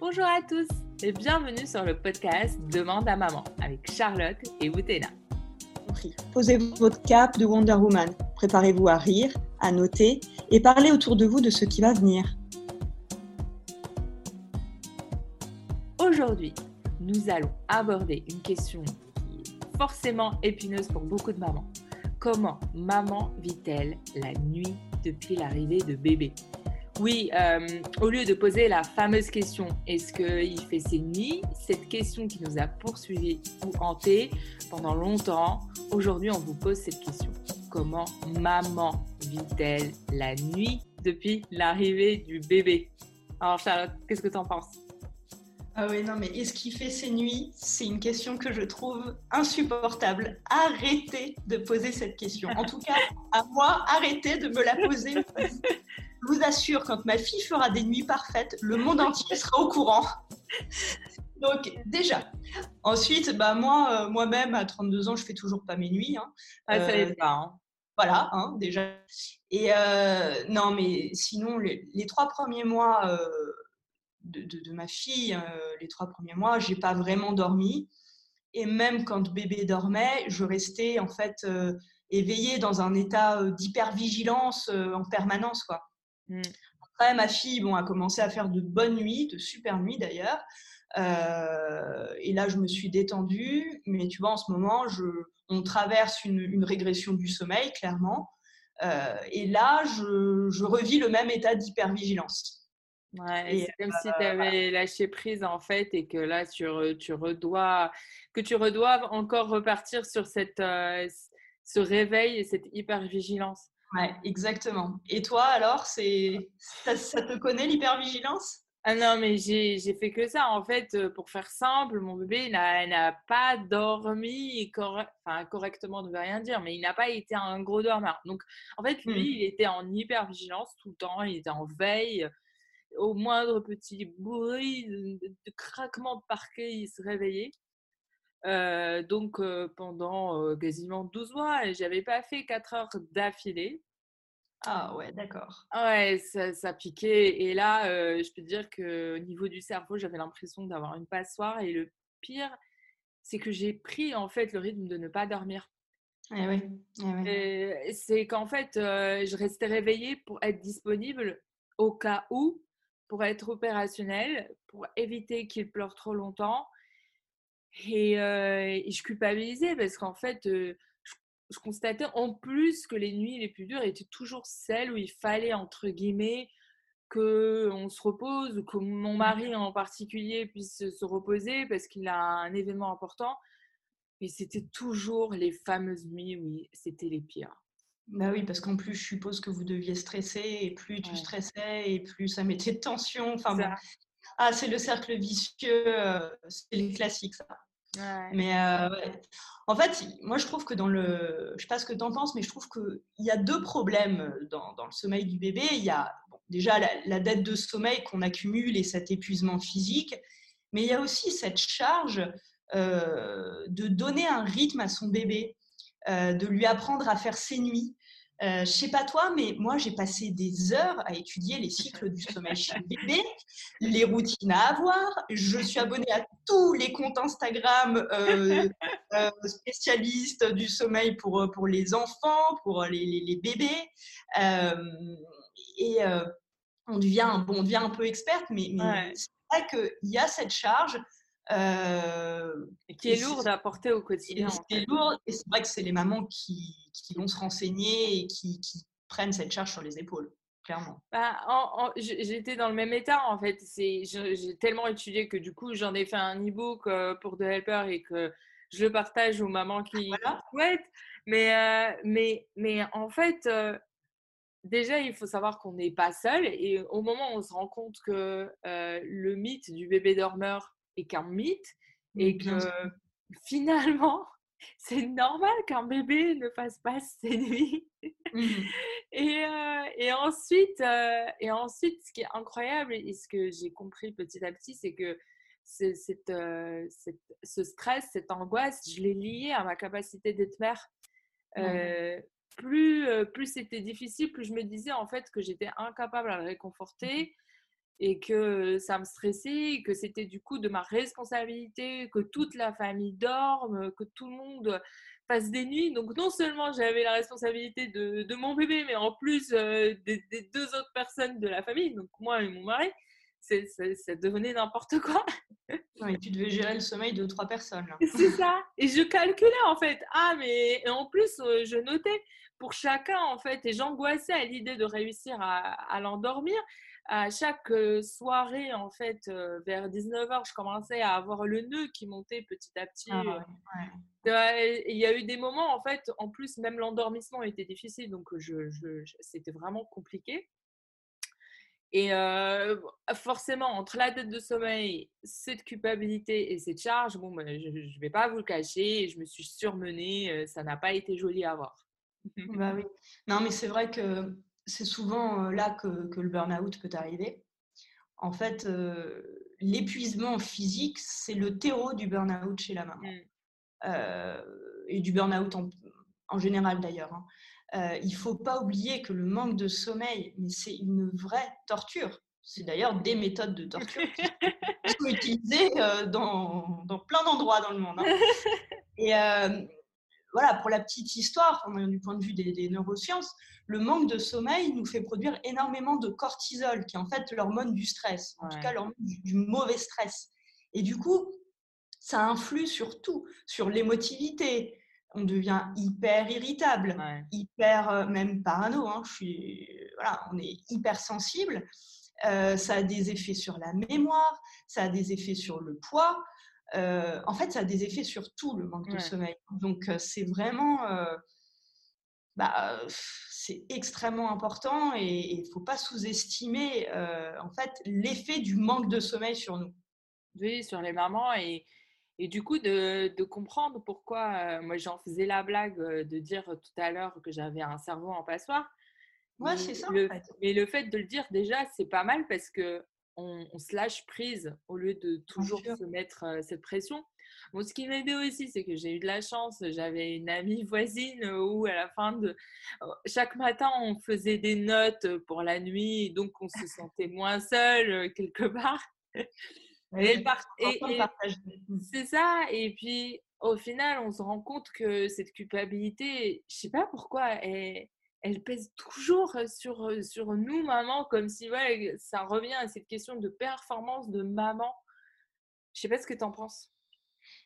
Bonjour à tous et bienvenue sur le podcast Demande à maman avec Charlotte et Boutena. Posez votre cap de Wonder Woman. Préparez-vous à rire, à noter et parler autour de vous de ce qui va venir. Aujourd'hui, nous allons aborder une question qui est forcément épineuse pour beaucoup de mamans. Comment maman vit-elle la nuit depuis l'arrivée de bébé? Oui, euh, au lieu de poser la fameuse question est-ce qu'il fait ses nuits? Cette question qui nous a poursuivis ou hantés pendant longtemps, aujourd'hui on vous pose cette question. Comment maman vit-elle la nuit depuis l'arrivée du bébé? Alors Charlotte, qu'est-ce que tu en penses? Ah oui, non, mais est-ce qu'il fait ses nuits? C'est une question que je trouve insupportable. Arrêtez de poser cette question. En tout cas, à moi, arrêtez de me la poser. Je vous assure, quand ma fille fera des nuits parfaites, le monde entier sera au courant. Donc déjà. Ensuite, bah moi, euh, moi-même à 32 ans, je fais toujours pas mes nuits. Hein. Ah, ça euh, pas. Hein. Voilà, hein, déjà. Et euh, non, mais sinon, les, trois premiers mois de, ma fille, les trois premiers mois, j'ai pas vraiment dormi. Et même quand bébé dormait, je restais en fait éveillée dans un état d'hypervigilance en permanence, quoi. Mmh. Après, ma fille bon, a commencé à faire de bonnes nuits, de super nuits d'ailleurs. Euh, et là, je me suis détendue. Mais tu vois, en ce moment, je, on traverse une, régression du sommeil, clairement. Euh, et là, je, je, revis le même état d'hypervigilance. Ouais, c'est comme si tu avais lâché prise en fait et que là tu, tu redois que tu redoives encore repartir sur cette, euh, ce réveil et cette hypervigilance. Ouais, exactement. Et toi, alors, c'est ça, te connaît l'hypervigilance? Ah non, mais j'ai fait que ça. En fait, euh, pour faire simple, mon bébé n'a pas dormi enfin, correctement, ne veut rien dire, mais il n'a pas été un gros dormeur. Donc, en fait, lui, mmh. il était en hypervigilance tout le temps. Il était en veille. Au moindre petit bruit de, de craquement de parquet, il se réveillait. Euh, donc pendant quasiment 12 mois, j'avais pas fait 4 heures d'affilée. Ah ouais, d'accord. Ouais, ça, piquait. Et là, je peux te dire qu'au niveau du cerveau, j'avais l'impression d'avoir une passoire. Et le pire, c'est que j'ai pris en fait le rythme de ne pas dormir. Eh oui. Eh c'est qu'en fait, je restais réveillée pour être disponible au cas où, pour être opérationnelle, pour éviter qu'il pleure trop longtemps et, je culpabilisais parce qu'en fait, je, constatais en plus que les nuits les plus dures étaient toujours celles où il fallait, entre guillemets, qu'on se repose ou que mon mmh. mari en particulier puisse se reposer parce qu'il a un événement important. Mais c'était toujours les fameuses nuits où c'était les pires. Bah oui, parce qu'en plus, je suppose que vous deviez stresser, et plus tu stressais, et plus ça mettait de tension. Enfin, ah, c'est le cercle vicieux, c'est les classiques, ça. Mais euh, en fait, moi je trouve que dans le. Je sais pas ce que tu en penses, mais je trouve qu'il y a deux problèmes dans, dans, le sommeil du bébé. Il y a déjà la, dette de sommeil qu'on accumule et cet épuisement physique, mais il y a aussi cette charge euh, de donner un rythme à son bébé, euh, de lui apprendre à faire ses nuits. Euh, je sais pas toi, mais moi j'ai passé des heures à étudier les cycles du sommeil chez le bébé, les routines à avoir. Je suis abonnée à tous les comptes Instagram euh, euh, spécialistes du sommeil pour, pour les enfants, pour les, les, bébés. et on, devient, bon, on devient un peu experte, mais, mais c'est vrai qu'il y a cette charge euh, qui est lourde à porter au quotidien. C'est lourd, et c'est vrai que c'est les mamans qui, qui, vont se renseigner et qui, qui, prennent cette charge sur les épaules, clairement. Bah, J'étais dans le même état, en fait. J'ai tellement étudié que du coup, j'en ai fait un e-book euh, pour The Helper et que je le partage aux mamans qui ah, souhaitent. Mais, euh, mais, mais en fait, déjà, il faut savoir qu'on n'est pas seul. Et au moment où on se rend compte que le mythe du bébé dormeur et qu'un mythe et que finalement, c'est normal qu'un bébé ne fasse pas ses nuits. Mmh et, euh, et, ensuite, euh, et ensuite, ce qui est incroyable et ce que j'ai compris petit à petit, c'est que cette, euh, cette, ce stress, cette angoisse, je l'ai lié à ma capacité d'être mère. plus plus c'était difficile, plus je me disais en fait que j'étais incapable à le réconforter, et que ça me stressait, que c'était du coup de ma responsabilité, que toute la famille dorme, que tout le monde fasse des nuits. Donc non seulement j'avais la responsabilité de, mon bébé, mais en plus euh, des, deux autres personnes de la famille, donc moi et mon mari, ça devenait n'importe quoi. et tu devais gérer le sommeil de trois personnes. C'est ça. Et je calculais en fait. Ah, mais en plus, euh, je notais pour chacun en fait, et j'angoissais à l'idée de réussir à l'endormir à chaque soirée, en fait, vers 19h, je commençais à avoir le nœud qui montait petit à petit. Ah il y a eu des moments, en fait, en plus, même l'endormissement était difficile, donc je, c'était vraiment compliqué. Et forcément, entre la dette de sommeil, cette culpabilité et cette charge, bon, ben, je ne vais pas vous le cacher, je me suis surmenée, ça n'a pas été joli à voir. bah oui. Non, mais c'est vrai que c'est souvent là que, le burn-out peut arriver. En fait, l'épuisement physique, c'est le terreau du burn-out chez la maman. Mmh. et du burn-out en, général d'ailleurs. Hein. il ne faut pas oublier que le manque de sommeil, c'est une vraie torture. C'est d'ailleurs des méthodes de torture qui sont utilisées dans, plein d'endroits dans le monde. Hein. Et voilà, pour la petite histoire, du point de vue des, neurosciences, le manque de sommeil nous fait produire énormément de cortisol, qui est en fait l'hormone du stress, en tout cas l'hormone du, mauvais stress. Et du coup, ça influe sur tout, sur l'émotivité. On devient hyper irritable, hyper euh, même parano. Hein, je suis, voilà, on est hyper sensible. Euh, ça a des effets sur la mémoire, ça a des effets sur le poids. Euh, en fait, ça a des effets sur tout le manque de sommeil. Donc, c'est vraiment, bah, c'est extrêmement important et il ne faut pas sous-estimer en fait l'effet du manque de sommeil sur nous. Oui, sur les mamans et, et du coup de, de comprendre pourquoi moi j'en faisais la blague de dire tout à l'heure que j'avais un cerveau en passoire. Ouais, c'est ça. Mais le fait de le dire déjà, c'est pas mal parce que on, se lâche prise au lieu de toujours se mettre cette pression. Bon, ce qui m'a aidé aussi, c'est que j'ai eu de la chance. J'avais une amie voisine où, à la fin de chaque matin, on faisait des notes pour la nuit, donc on se sentait moins seul quelque part. et, c'est ça. Et puis, au final, on se rend compte que cette culpabilité, je sais pas pourquoi, elle, elle pèse toujours sur, sur nous, maman, comme si ouais, ça revient à cette question de performance de maman. Je sais pas ce que tu en penses.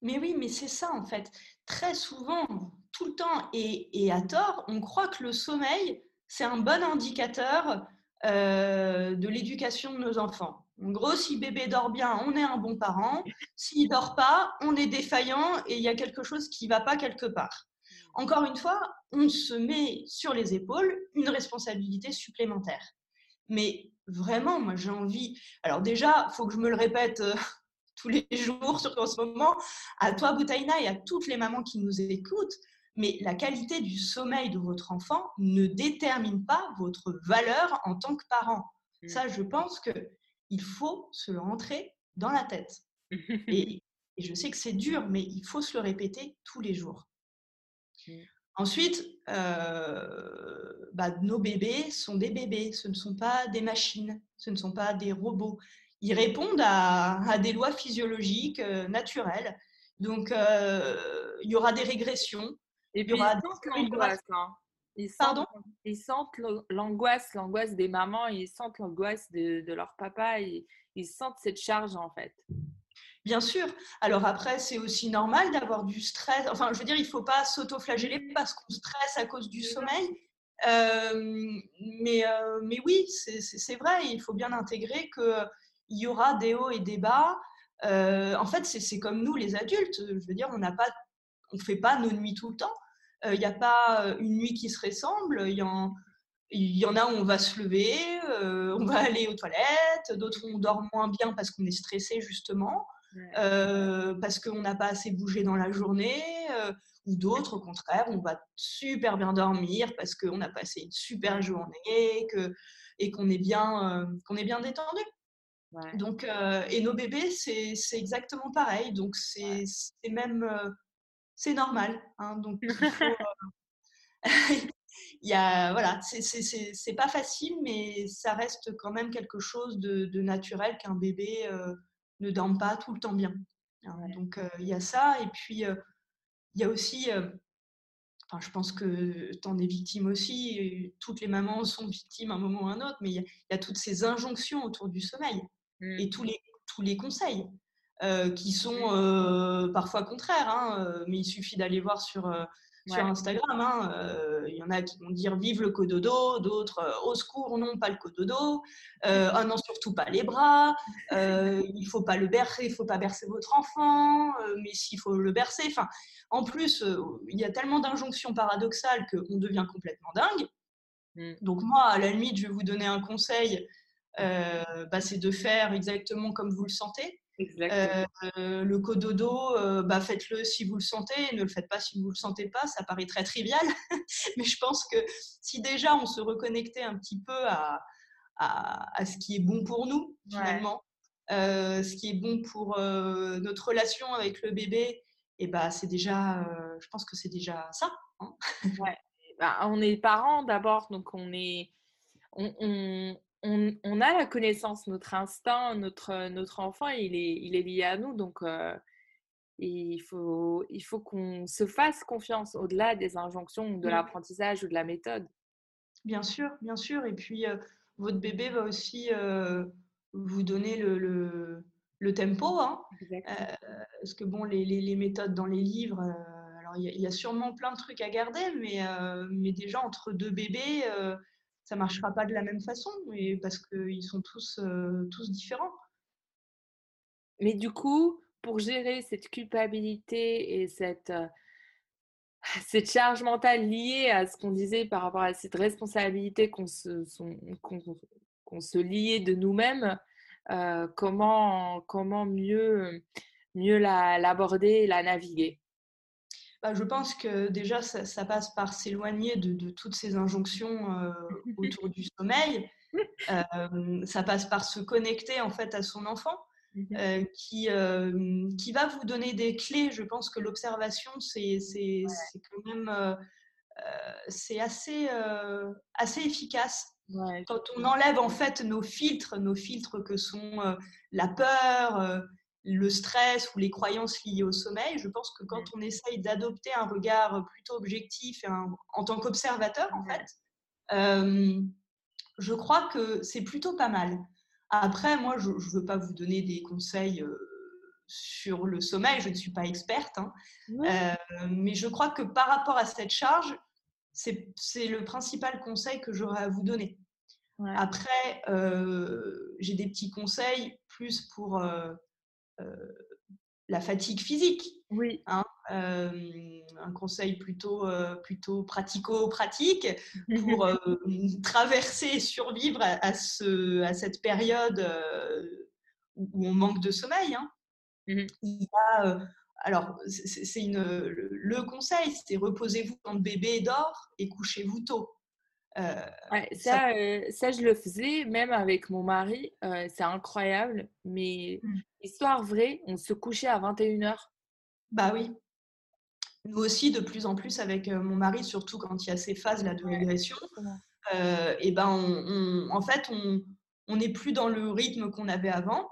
Mais oui, mais c'est ça en fait. Très souvent, tout le temps et, à tort, on croit que le sommeil, c'est un bon indicateur de l'éducation de nos enfants. En gros, si bébé dort bien, on est un bon parent. S'il dort pas, on est défaillant et il y a quelque chose qui va pas quelque part. Encore une fois, on se met sur les épaules une responsabilité supplémentaire. Mais vraiment, moi j'ai envie. Alors déjà, il faut que je me le répète euh, tous les jours, surtout en ce moment, à toi, Boutaina, et à toutes les mamans qui nous écoutent. Mais la qualité du sommeil de votre enfant ne détermine pas votre valeur en tant que parent. Mmh. Ça, je pense qu'il faut se le rentrer dans la tête. et je sais que c'est dur, mais il faut se le répéter tous les jours. Ensuite, euh, bah, nos bébés sont des bébés, ce ne sont pas des machines, ce ne sont pas des robots. Ils répondent à, des lois physiologiques euh, naturelles. Donc, euh, il y aura des régressions. Et puis, il y aura ils l'angoisse. Hein. Ils sentent, ils sentent l'angoisse, l'angoisse des mamans, ils sentent l'angoisse de, leur papa, ils sentent cette charge en fait. Bien sûr. Alors après, c'est aussi normal d'avoir du stress. Enfin, je veux dire, il ne faut pas s'auto-flageller parce qu'on stresse à cause du sommeil. Euh, mais, euh, mais oui, c'est vrai, il faut bien intégrer qu'il y aura des hauts et des bas. Euh, en fait, c'est comme nous, les adultes. Je veux dire, on n'a pas, on fait pas nos nuits tout le temps. Il n'y a pas une nuit qui se ressemble. Il y en, il y en a où on va se lever, on va aller aux toilettes, d'autres on dort moins bien parce qu'on est stressé justement. Euh, parce qu'on n'a pas assez bougé dans la journée, euh, ou d'autres, au contraire, on va super bien dormir parce qu'on a passé une super journée que, et qu'on est, bien, euh, qu'on est bien détendu. Donc, et nos bébés, c'est, exactement pareil. Donc, c'est, même c'est normal. Hein, donc, il y a, voilà, c'est pas facile, mais ça reste quand même quelque chose de, naturel qu'un bébé ne dorme pas tout le temps bien. Hein. Donc, il y a ça. Et puis, il y a aussi Enfin, je pense que tu en es victime aussi. Toutes les mamans sont victimes à un moment ou à un autre, mais il y, a toutes ces injonctions autour du sommeil et mmh. tous les, tous les conseils qui sont parfois contraires. Hein, mais il suffit d'aller voir sur, sur Instagram. Hein, il y en a qui vont dire vive le cododo, d'autres au secours, non, pas le cododo, euh, oh non, surtout pas les bras, il faut pas le bercer, il faut pas bercer votre enfant, mais s'il faut le bercer. Enfin, en plus, il y a tellement d'injonctions paradoxales qu'on devient complètement dingue. Mmh. Donc moi, à la limite, je vais vous donner un conseil, bah, c'est de faire exactement comme vous le sentez. Euh, le cododo, euh, bah, faites-le si vous le sentez, ne le faites pas si vous ne le sentez pas, ça paraît très trivial, mais je pense que si déjà on se reconnectait un petit peu à, à, ce qui est bon pour nous, finalement, euh, ce qui est bon pour notre relation avec le bébé, et bah, c'est déjà, je pense que c'est déjà ça. Hein. ouais. bah, on est parents d'abord, donc on est, on, on, a la connaissance, notre instinct, notre, notre enfant, il est, il est lié à nous. Donc, euh, il faut, il faut qu'on se fasse confiance au-delà des injonctions, de l'apprentissage ou de la méthode. Bien sûr, bien sûr. Et puis, euh, votre bébé va aussi euh, vous donner le, le, tempo. Hein. parce que, bon, les, les, méthodes dans les livres, alors il y, y, a sûrement plein de trucs à garder, mais, mais déjà, entre deux bébés ça marchera pas de la même façon, et parce qu'ils sont tous, euh, tous différents. Mais du coup, pour gérer cette culpabilité et cette, euh, cette charge mentale liée à ce qu'on disait par rapport à cette responsabilité qu'on se, se liait de nous-mêmes, euh, comment, comment mieux, mieux l'aborder la naviguer? Bah, je pense que déjà, ça, passe par s'éloigner de, toutes ces injonctions euh, autour du sommeil. Euh, ça passe par se connecter en fait à son enfant, mmh euh, qui, qui va vous donner des clés. Je pense que l'observation, c'est quand même c'est assez, assez efficace. Quand on enlève en fait nos filtres, nos filtres que sont la peur, le stress ou les croyances liées au sommeil, je pense que quand on essaye d'adopter un regard plutôt objectif en tant qu'observateur, en fait, euh, je crois que c'est plutôt pas mal. Après, moi, je ne veux pas vous donner des conseils euh, sur le sommeil, je ne suis pas experte, hein. euh, mais je crois que par rapport à cette charge, c'est le principal conseil que j'aurais à vous donner. Après, j'ai des petits conseils plus pour la fatigue physique. Oui. Hein, euh, un conseil plutôt, euh, plutôt pratico-pratique pour traverser et survivre à, ce, à cette période où on manque de sommeil. Hein. Mmh Il y a, alors, c'est le conseil, c'est reposez-vous quand le bébé dort et couchez-vous tôt. Ça, ça... je le faisais même avec mon mari. c'est incroyable. Mais mmh. Histoire vraie, on se couchait à 21h. Bah oui. Nous aussi, de plus en plus, avec euh, mon mari, surtout quand il y a ces phases là, de régression, euh, et ben on, en fait, on n'est plus dans le rythme qu'on avait avant.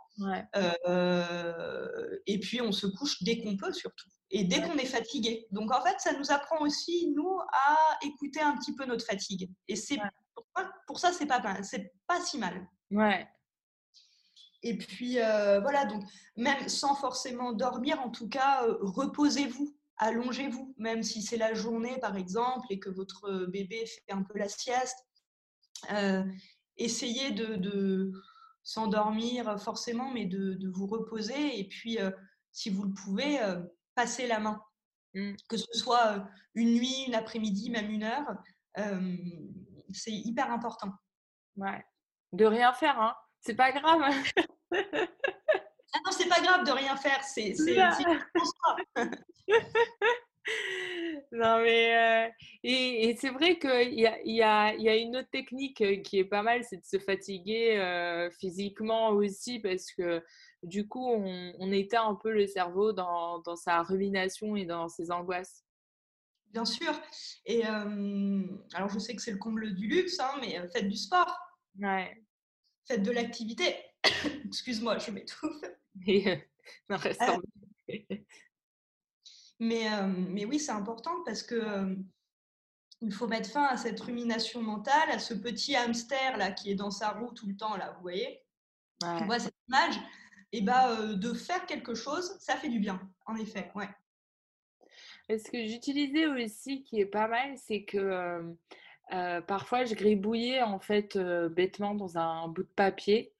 Euh, et puis, on se couche dès qu'on peut, surtout. Et dès qu'on est fatigué. Donc, en fait, ça nous apprend aussi, nous, à écouter un petit peu notre fatigue. Et c'est pour, pour, ça, c'est pas, c'est pas si mal. Ouais. Et puis euh, voilà, donc même sans forcément dormir, en tout cas, euh, reposez-vous, allongez-vous, même si c'est la journée par exemple et que votre bébé fait un peu la sieste. Euh, essayez de, s'endormir forcément, mais de, vous reposer. Et puis, si vous le pouvez, passez la main. Mmh. Que ce soit une nuit, une après-midi, même une heure, c'est hyper important. Ouais. De rien faire, hein c'est pas grave. ah non, c'est pas grave de rien faire. C'est non mais euh, et, c'est vrai qu'il y a, y, a, y a, une autre technique qui est pas mal, c'est de se fatiguer euh, physiquement aussi parce que du coup on, on, éteint un peu le cerveau dans, dans, sa rumination et dans ses angoisses. Bien sûr. Et alors, je sais que c'est le comble du luxe, hein, mais faites du sport. Ouais. Faites de l'activité. Excuse-moi, je m'étouffe. mais, mais oui, c'est important parce que il faut mettre fin à cette rumination mentale, à ce petit hamster là qui est dans sa roue tout le temps là, vous voyez? Ouais. vois cette image? Et bah, de faire quelque chose, ça fait du bien, en effet. Ouais. ce que j'utilisais aussi, qui est pas mal, c'est que parfois je gribouillais en fait bêtement dans un bout de papier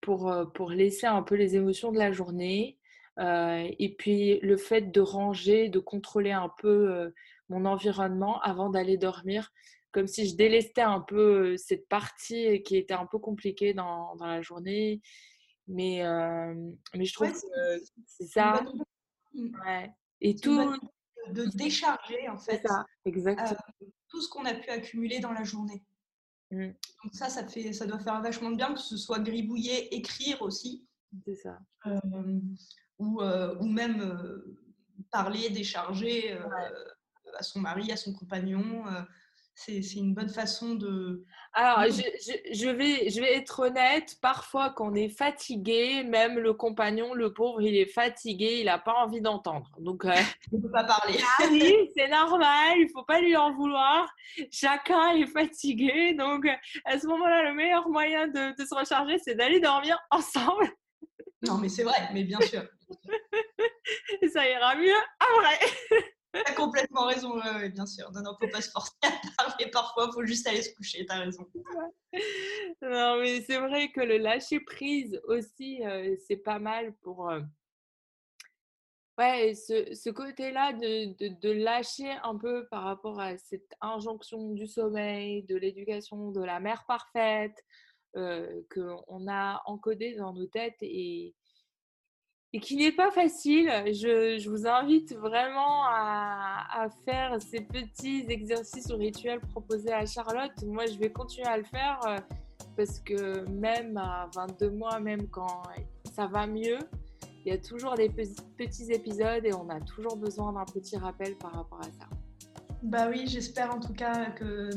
pour, pour laisser un peu les émotions de la journée. et puis le fait de ranger, de contrôler un peu mon environnement avant d'aller dormir, comme si je délestais un peu cette partie qui était un peu compliquée dans, dans la journée. Mais, mais je trouve que c'est ça. Mmh. Ouais. Et tout. De décharger, en fait. Ça, exactement. tout ce qu'on a pu accumuler dans la journée. Mmh. Donc ça, ça, fait, ça doit faire vachement de bien que ce soit gribouiller, écrire aussi. C'est ça. ou, ou même parler, décharger à son mari, à son compagnon. C'est une bonne façon de... Alors, je, je, vais, je vais être honnête, parfois quand on est fatigué, même le compagnon, le pauvre, il est fatigué, il n'a pas envie d'entendre. Donc, il ne peut pas parler. Ah oui, c'est normal, il ne faut pas lui en vouloir. Chacun est fatigué. Donc, à ce moment-là, le meilleur moyen de, de se recharger, c'est d'aller dormir ensemble. Non, mais c'est vrai, mais bien sûr. Ça ira mieux après. Tu as complètement raison, bien sûr. Non, non, faut pas se forcer à parler parfois, faut juste aller se coucher, tu as raison. Non, mais c'est vrai que le lâcher prise aussi, euh, c'est pas mal pour. Euh, ouais, ce, côté-là de, de, de, lâcher un peu par rapport à cette injonction du sommeil, de l'éducation, de la mère parfaite, euh, qu'on a encodé dans nos têtes et et qui n'est pas facile. Je, vous invite vraiment à, faire ces petits exercices ou rituels proposés à Charlotte. Moi, je vais continuer à le faire euh, parce que même à 22 mois, même quand ça va mieux, il y a toujours des petits épisodes et on a toujours besoin d'un petit rappel par rapport à ça. Bah oui, j'espère en tout cas que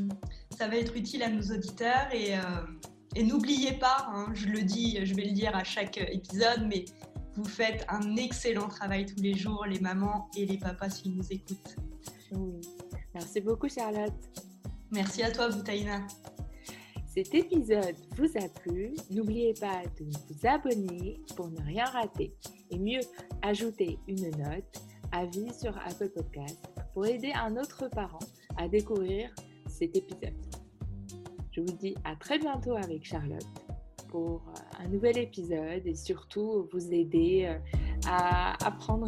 ça va être utile à nos auditeurs et, euh, n'oubliez pas, hein, je le dis, je vais le dire à chaque épisode, mais vous faites un excellent travail tous les jours, les mamans et les papas s'ils nous écoutent. Merci beaucoup Charlotte. Merci à toi Boutaïna. Cet épisode vous a plu, n'oubliez pas de vous abonner pour ne rien rater et mieux, ajouter une note, avis sur Apple Podcast pour aider un autre parent à découvrir cet épisode. Je vous dis à très bientôt avec Charlotte pour euh, un nouvel épisode et surtout vous aider euh, à apprendre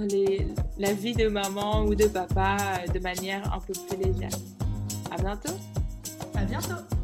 la vie de maman ou de papa euh, de manière un peu plus légère. À bientôt. À bientôt.